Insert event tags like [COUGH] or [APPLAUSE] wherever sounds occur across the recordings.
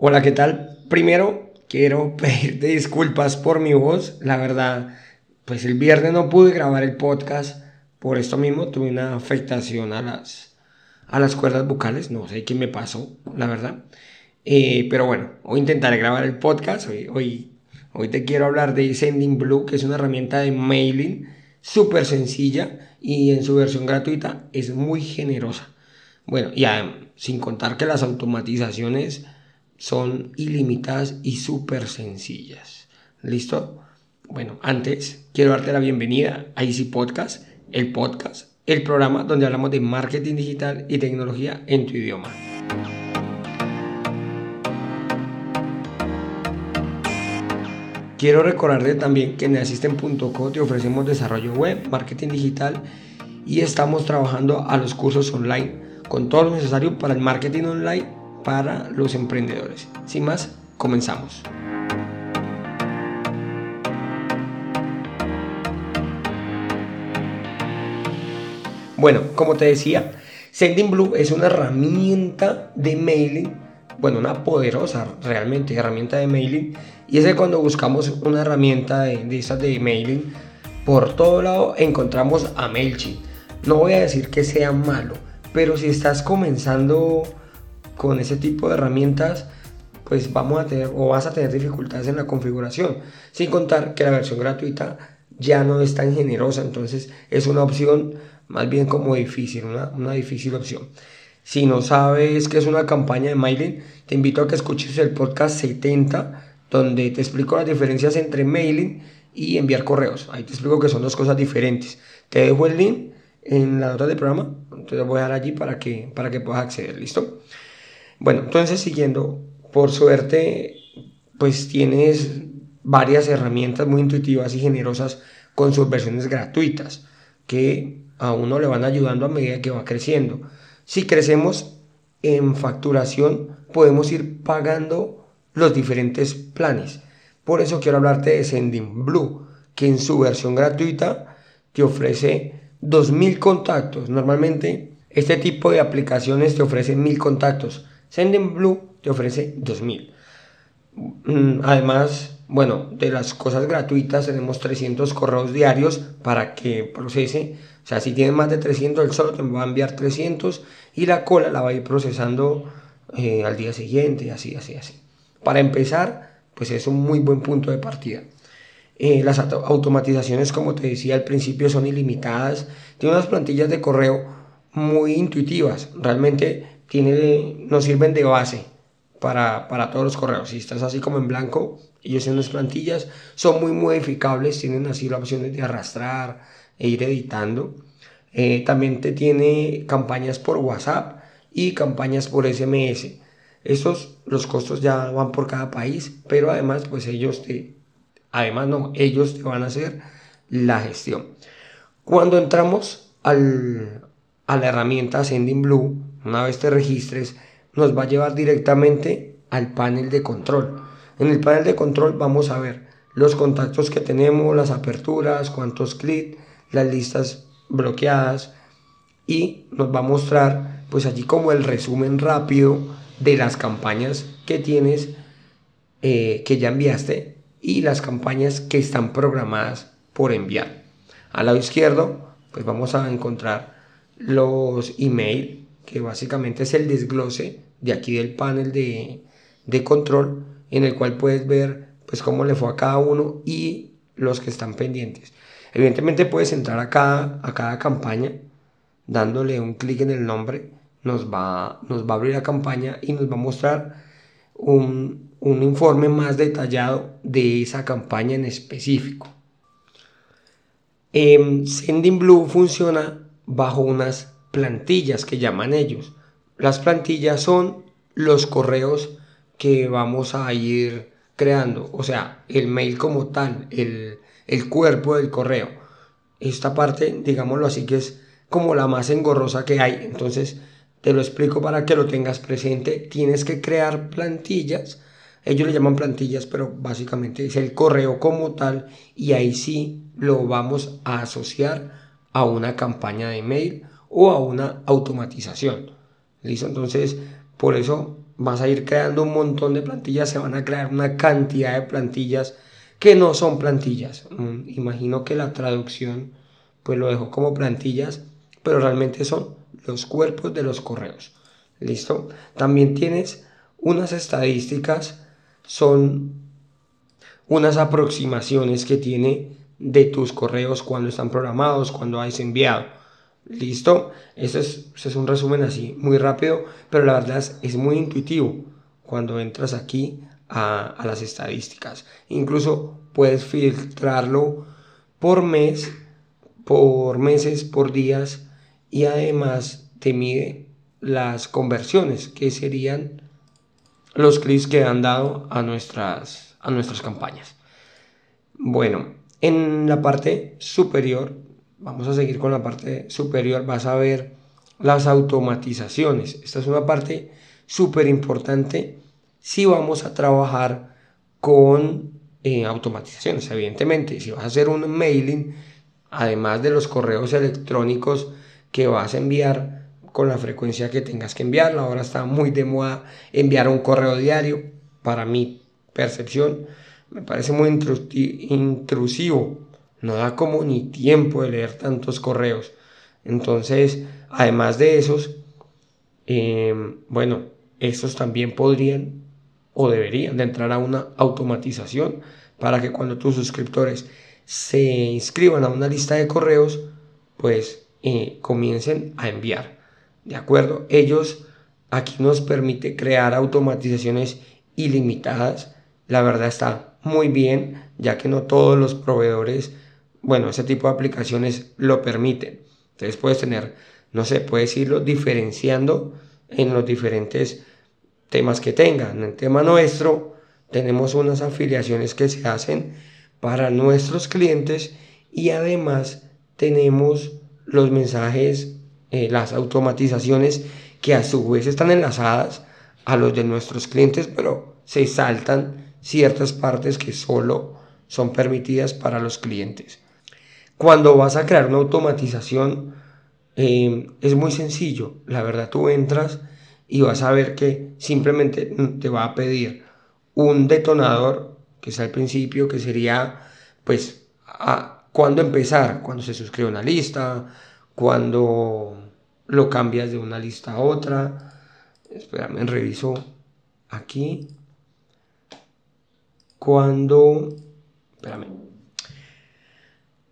Hola, ¿qué tal? Primero, quiero [LAUGHS] pedirte disculpas por mi voz. La verdad, pues el viernes no pude grabar el podcast. Por esto mismo tuve una afectación a las, a las cuerdas vocales. No sé qué me pasó, la verdad. Eh, pero bueno, hoy intentaré grabar el podcast. Hoy, hoy, hoy te quiero hablar de Sending Blue, que es una herramienta de mailing súper sencilla y en su versión gratuita es muy generosa. Bueno, y sin contar que las automatizaciones son ilimitadas y súper sencillas. ¿Listo? Bueno, antes quiero darte la bienvenida a Easy Podcast, el podcast, el programa donde hablamos de marketing digital y tecnología en tu idioma. Quiero recordarte también que en Assistant.co te ofrecemos desarrollo web, marketing digital y estamos trabajando a los cursos online con todo lo necesario para el marketing online para los emprendedores. Sin más, comenzamos. Bueno, como te decía, Sending Blue es una herramienta de mailing, bueno, una poderosa realmente herramienta de mailing. Y es que cuando buscamos una herramienta de, de esas de mailing, por todo lado encontramos a MailChimp. No voy a decir que sea malo, pero si estás comenzando con ese tipo de herramientas pues vamos a tener o vas a tener dificultades en la configuración. Sin contar que la versión gratuita ya no es tan generosa entonces es una opción más bien como difícil una, una difícil opción. Si no sabes qué es una campaña de mailing te invito a que escuches el podcast 70 donde te explico las diferencias entre mailing y enviar correos. Ahí te explico que son dos cosas diferentes. Te dejo el link en la nota del programa entonces voy a dar allí para que para que puedas acceder. Listo bueno, entonces siguiendo, por suerte, pues tienes varias herramientas muy intuitivas y generosas con sus versiones gratuitas que a uno le van ayudando a medida que va creciendo. Si crecemos en facturación, podemos ir pagando los diferentes planes. Por eso quiero hablarte de Sending Blue, que en su versión gratuita te ofrece 2000 contactos. Normalmente este tipo de aplicaciones te ofrecen 1000 contactos. Blue te ofrece 2000. Mm, además, bueno, de las cosas gratuitas tenemos 300 correos diarios para que procese. O sea, si tienes más de 300, el solo te va a enviar 300 y la cola la va a ir procesando eh, al día siguiente, así, así, así. Para empezar, pues es un muy buen punto de partida. Eh, las automatizaciones, como te decía al principio, son ilimitadas. Tiene unas plantillas de correo muy intuitivas. Realmente tiene, nos sirven de base para, para, todos los correos. Si estás así como en blanco, ellos en las plantillas son muy modificables, tienen así la opción de arrastrar e ir editando. Eh, también te tiene campañas por WhatsApp y campañas por SMS. Estos, los costos ya van por cada país, pero además, pues ellos te, además no, ellos te van a hacer la gestión. Cuando entramos al, a la herramienta Sending Blue, una vez te registres, nos va a llevar directamente al panel de control. En el panel de control vamos a ver los contactos que tenemos, las aperturas, cuántos clics, las listas bloqueadas y nos va a mostrar pues allí como el resumen rápido de las campañas que tienes eh, que ya enviaste y las campañas que están programadas por enviar. Al lado izquierdo pues vamos a encontrar los email que básicamente es el desglose de aquí del panel de, control en el cual puedes ver pues cómo le fue a cada uno y los que están pendientes. Evidentemente puedes entrar a cada, a cada campaña dándole un clic en el nombre, nos va, nos va a abrir la campaña y nos va a mostrar un, un informe más detallado de esa campaña en específico. Eh, Sending Blue funciona bajo unas plantillas que llaman ellos. Las plantillas son los correos que vamos a ir creando, o sea, el mail como tal, el, el cuerpo del correo. Esta parte, digámoslo así, que es como la más engorrosa que hay. Entonces, te lo explico para que lo tengas presente. Tienes que crear plantillas. Ellos le llaman plantillas, pero básicamente es el correo como tal. Y ahí sí lo vamos a asociar a una campaña de mail o a una automatización. ¿Listo? Entonces, por eso vas a ir creando un montón de plantillas, se van a crear una cantidad de plantillas que no son plantillas. Mm, imagino que la traducción pues lo dejó como plantillas, pero realmente son los cuerpos de los correos. ¿Listo? También tienes unas estadísticas, son unas aproximaciones que tiene de tus correos cuando están programados, cuando has enviado. ¿Listo? Eso es, es un resumen así, muy rápido, pero la verdad es, muy intuitivo cuando entras aquí a, a, las estadísticas. Incluso puedes filtrarlo por mes, por meses, por días y además te mide las conversiones, que serían los clics que han dado a nuestras, a nuestras campañas. Bueno, en la parte superior, vamos a seguir con la parte superior, vas a ver las automatizaciones. Esta es una parte súper importante si vamos a trabajar con eh, automatizaciones. Evidentemente, si vas a hacer un mailing, además de los correos electrónicos que vas a enviar con la frecuencia que tengas que enviarlo. Ahora está muy de moda enviar un correo diario. Para mi percepción, me parece muy intrusivo. No da como ni tiempo de leer tantos correos. Entonces, además de esos, em, bueno, estos también podrían o deberían de entrar a una automatización para que cuando tus suscriptores se inscriban a una lista de correos, pues eh, comiencen a enviar. ¿De acuerdo? Ellos aquí nos permite crear automatizaciones ilimitadas. La verdad está muy bien, ya que no todos los proveedores, bueno, ese tipo de aplicaciones lo permiten. Entonces puedes tener, no sé, puedes irlo diferenciando en los diferentes temas que tengan. En el tema nuestro tenemos unas afiliaciones que se hacen para nuestros clientes y además tenemos los mensajes, eh, las automatizaciones que a su vez están enlazadas a los de nuestros clientes, pero se saltan ciertas partes que solo son permitidas para los clientes. Cuando vas a crear una automatización, em, es muy sencillo. La verdad, tú entras y vas a ver que simplemente te va a pedir un detonador, que es al principio, que sería, pues, a, cuándo empezar, cuando se suscribe una lista, cuando lo cambias de una lista a otra. Espérame, reviso aquí. Cuando, espérame,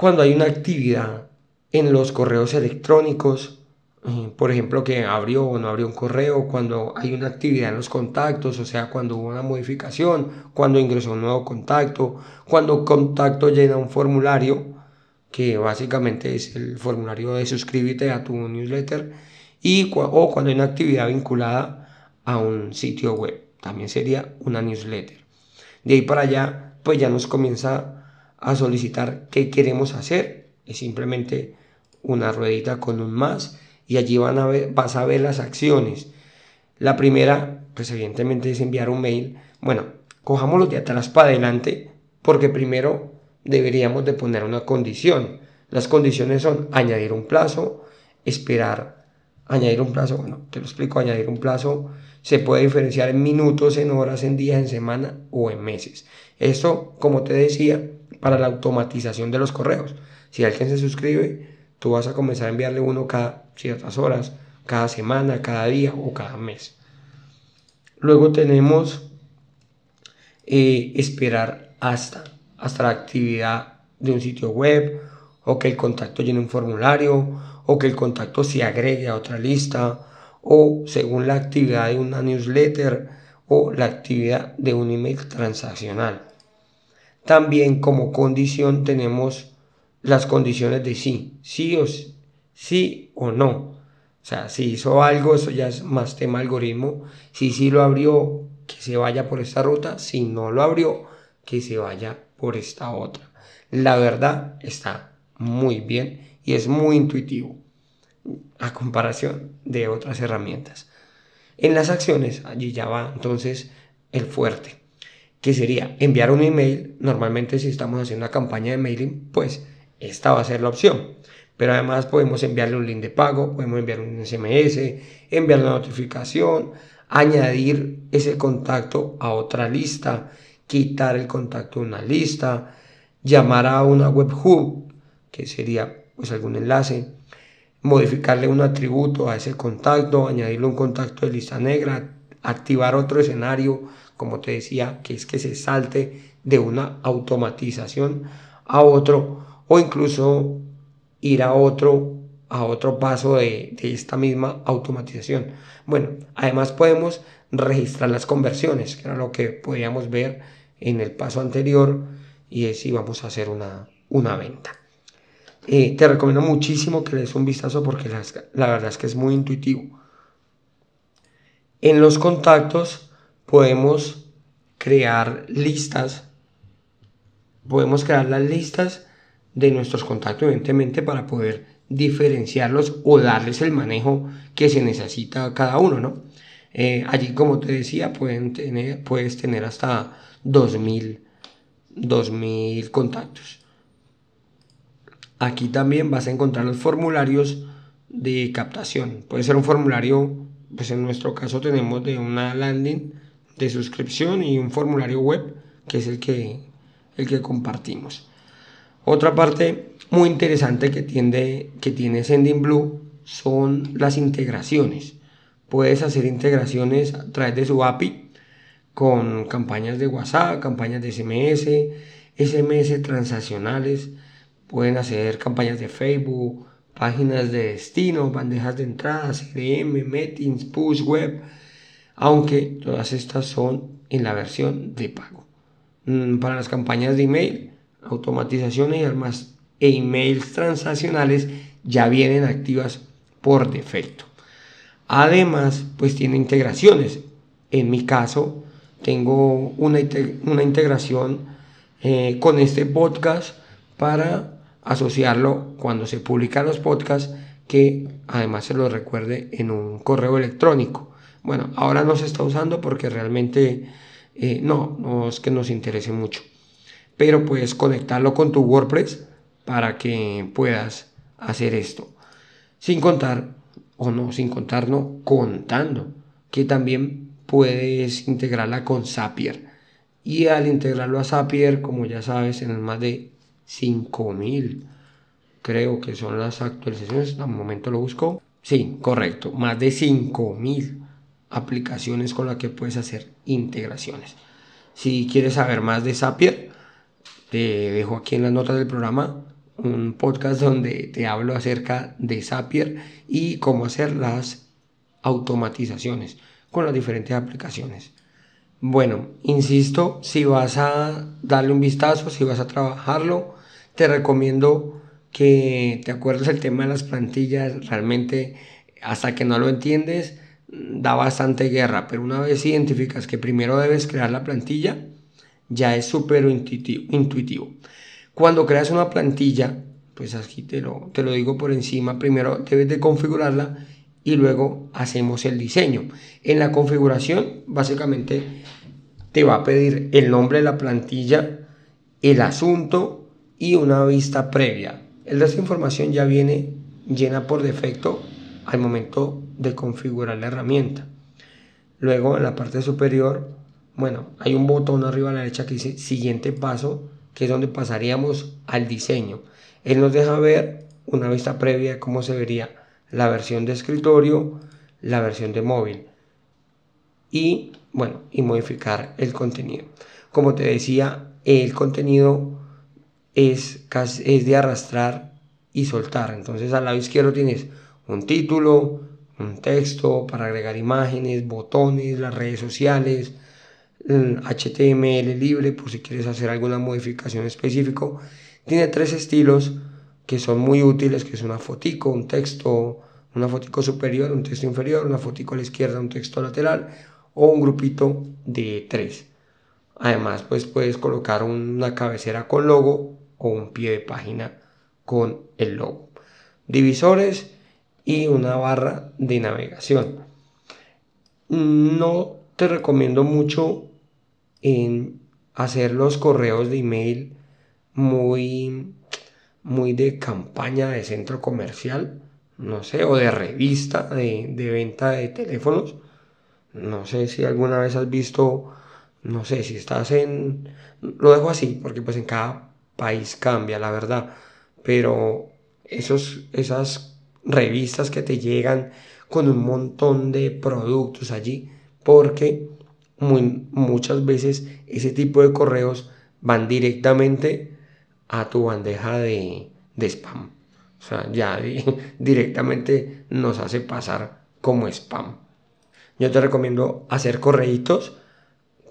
cuando hay una actividad en los correos electrónicos, eh, por ejemplo, que abrió o no abrió un correo, cuando hay una actividad en los contactos, o sea, cuando hubo una modificación, cuando ingresó un nuevo contacto, cuando un contacto llena un formulario, que básicamente es el formulario de suscríbete a tu newsletter, y o cuando hay una actividad vinculada a un sitio web, también sería una newsletter. De ahí para allá, pues ya nos comienza a solicitar qué queremos hacer, es simplemente una ruedita con un más y allí van a ver, vas a ver las acciones. La primera, pues evidentemente es enviar un mail. Bueno, cojámoslo de atrás para adelante porque primero deberíamos de poner una condición. Las condiciones son añadir un plazo, esperar, añadir un plazo, bueno, te lo explico, añadir un plazo se puede diferenciar en minutos, en horas, en días, en semana o en meses. Esto, como te decía, para la automatización de los correos. Si alguien se suscribe, tú vas a comenzar a enviarle uno cada ciertas horas, cada semana, cada día o cada mes. Luego tenemos eh, esperar hasta hasta la actividad de un sitio web, o que el contacto llene un formulario, o que el contacto se agregue a otra lista, o según la actividad de una newsletter o la actividad de un email transaccional. También como condición tenemos las condiciones de sí, sí o sí, o no. O sea, si hizo algo, eso ya es más tema algoritmo. Si sí lo abrió, que se vaya por esta ruta. Si no lo abrió, que se vaya por esta otra. La verdad está muy bien y es muy intuitivo a comparación de otras herramientas. En las acciones, allí ya va entonces el fuerte, que sería enviar un email. Normalmente si estamos haciendo una campaña de mailing, pues esta va a ser la opción. Pero además podemos enviarle un link de pago, podemos enviar un SMS, enviar una notificación, añadir ese contacto a otra lista, quitar el contacto de una lista, llamar a una webhook, que sería pues algún enlace, modificarle un atributo a ese contacto, añadirle un contacto de lista negra, activar otro escenario, como te decía, que es que se salte de una automatización a otro o incluso ir a otro a otro paso de, de, esta misma automatización. Bueno, además podemos registrar las conversiones, que era lo que podíamos ver en el paso anterior, y es si vamos a hacer una, una venta. Eh, te recomiendo muchísimo que le des un vistazo porque la, verdad es que es muy intuitivo. En los contactos podemos crear listas, podemos crear las listas de nuestros contactos, evidentemente, para poder diferenciarlos o darles el manejo que se necesita a cada uno, ¿no? Eh, allí, como te decía, pueden tener, puedes tener hasta 2000, 2000 contactos. Aquí también vas a encontrar los formularios de captación. Puede ser un formulario, pues en nuestro caso tenemos de una landing de suscripción y un formulario web, que es el que, el que compartimos. Otra parte muy interesante que que tiene Sending Blue son las integraciones. Puedes hacer integraciones a través de su API con campañas de WhatsApp, campañas de SMS, SMS transaccionales. Pueden hacer campañas de Facebook, páginas de destino, bandejas de entrada, CRM, Meetings, Push Web, aunque todas estas son en la versión de pago. Mm, para las campañas de email, automatizaciones y armas e emails transaccionales ya vienen activas por defecto. Además, pues tiene integraciones. En mi caso, tengo una, una integración eh, con este podcast para asociarlo cuando se publican los podcasts que además se lo recuerde en un correo electrónico. Bueno, ahora no se está usando porque realmente eh, no, no es que nos interese mucho pero puedes conectarlo con tu WordPress para que puedas hacer esto. Sin contar, o no, sin contar, no, contando, que también puedes integrarla con Zapier. Y al integrarlo a Zapier, como ya sabes, en más de 5000, creo que son las actualizaciones, un momento lo busco. Sí, correcto, más de 5000 aplicaciones con las que puedes hacer integraciones. Si quieres saber más de Zapier, te dejo aquí en las notas del programa un podcast donde te hablo acerca de Zapier y cómo hacer las automatizaciones con las diferentes aplicaciones. Bueno, insisto, si vas a darle un vistazo, si vas a trabajarlo, te recomiendo que te acuerdes el tema de las plantillas. Realmente, hasta que no lo entiendes, da bastante guerra, pero una vez identificas que primero debes crear la plantilla, ya es súper intuitivo, Cuando creas una plantilla, pues aquí te lo, te lo digo por encima, primero debes de configurarla y luego hacemos el diseño. En la configuración, básicamente, te va a pedir el nombre de la plantilla, el asunto y una vista previa. El resto información ya viene llena por defecto al momento de configurar la herramienta. Luego en la parte superior bueno, hay un botón arriba a la derecha que dice siguiente paso, que es donde pasaríamos al diseño. Él nos deja ver una vista previa de cómo se vería la versión de escritorio, la versión de móvil y bueno, y modificar el contenido. Como te decía, el contenido es, de arrastrar y soltar. Entonces al lado izquierdo tienes un título, un texto para agregar imágenes, botones, las redes sociales, HTML libre por si quieres hacer alguna modificación específica. Tiene tres estilos que son muy útiles, que es una fotico, un texto, una fotico superior, un texto inferior, una fotico a la izquierda, un texto lateral o un grupito de tres. Además, pues puedes colocar una cabecera con logo o un pie de página con el logo. Divisores y una barra de navegación. No te recomiendo mucho en hacer los correos de email muy, muy de campaña de centro comercial, no sé, o de revista de, venta de teléfonos. No sé si alguna vez has visto, no sé, si estás en... Lo dejo así, porque pues en cada país cambia, la verdad. Pero esos, esas revistas que te llegan con un montón de productos allí, porque muy, muchas veces ese tipo de correos van directamente a tu bandeja de, de spam. O sea, ya [LAUGHS] directamente nos hace pasar como spam. Yo te recomiendo hacer correitos.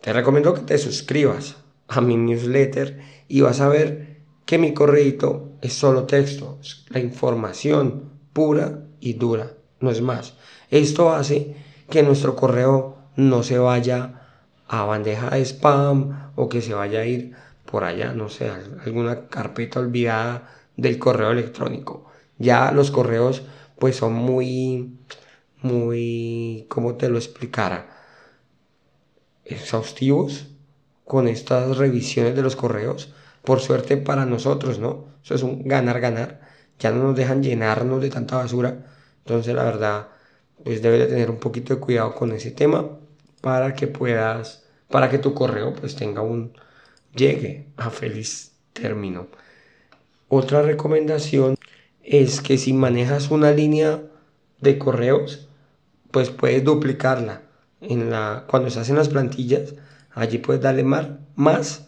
Te recomiendo que te suscribas a mi newsletter y vas a ver que mi correito es solo texto, la información pura y dura, no es más. Esto hace que nuestro correo no se vaya a bandeja de spam o que se vaya a ir por allá, no sé, alguna carpeta olvidada del correo electrónico. Ya los correos pues son muy, muy, ¿cómo te lo explicara? Exhaustivos con estas revisiones de los correos. Por suerte para nosotros, ¿no? Eso es un ganar-ganar. Ya no nos dejan llenarnos de tanta basura. Entonces la verdad, pues debes de tener un poquito de cuidado con ese tema para que puedas, para que tu correo pues tenga un, llegue a feliz término. Otra recomendación es que si manejas una línea de correos, pues puedes duplicarla. En la, cuando estás en las plantillas, allí puedes darle más,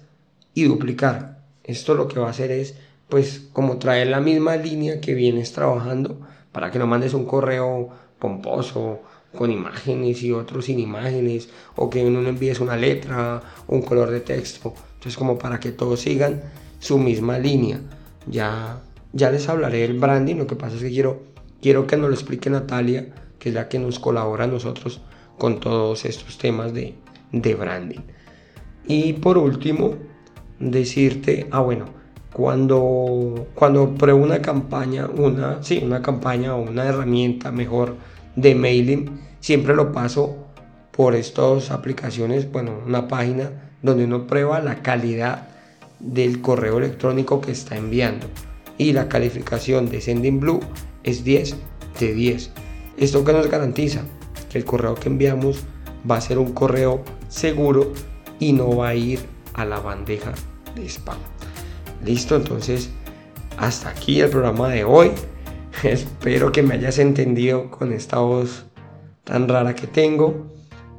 y duplicar. Esto lo que va a hacer es, pues, como traer la misma línea que vienes trabajando para que no mandes un correo pomposo con imágenes y otros sin imágenes o que uno envíes una letra un color de texto. Entonces, como para que todos sigan su misma línea. Ya, ya les hablaré del branding, lo que pasa es que quiero, quiero que nos lo explique Natalia, que es la que nos colabora a nosotros con todos estos temas de, de branding. Y por último, decirte, ah bueno, cuando, cuando pruebo una campaña, una, sí, una campaña o una herramienta mejor de mailing, siempre lo paso por estas aplicaciones, bueno, una página donde uno prueba la calidad del correo electrónico que está enviando. Y la calificación de Sending Blue es 10 de 10. ¿Esto que nos garantiza? Que el correo que enviamos va a ser un correo seguro y no va a ir a la bandeja de spam. Listo, entonces hasta aquí el programa de hoy. [LAUGHS] Espero que me hayas entendido con esta voz tan rara que tengo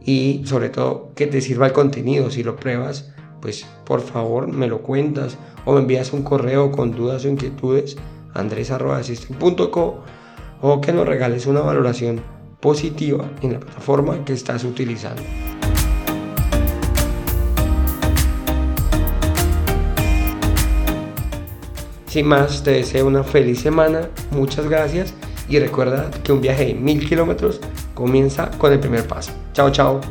y sobre todo que te sirva el contenido. Si lo pruebas, pues por favor me lo cuentas o me envías un correo con dudas o inquietudes andres.com o que nos regales una valoración positiva en la plataforma que estás utilizando. Sin más, te deseo una feliz semana, muchas gracias y recuerda que un viaje de mil kilómetros comienza con el primer paso. Chao, chao.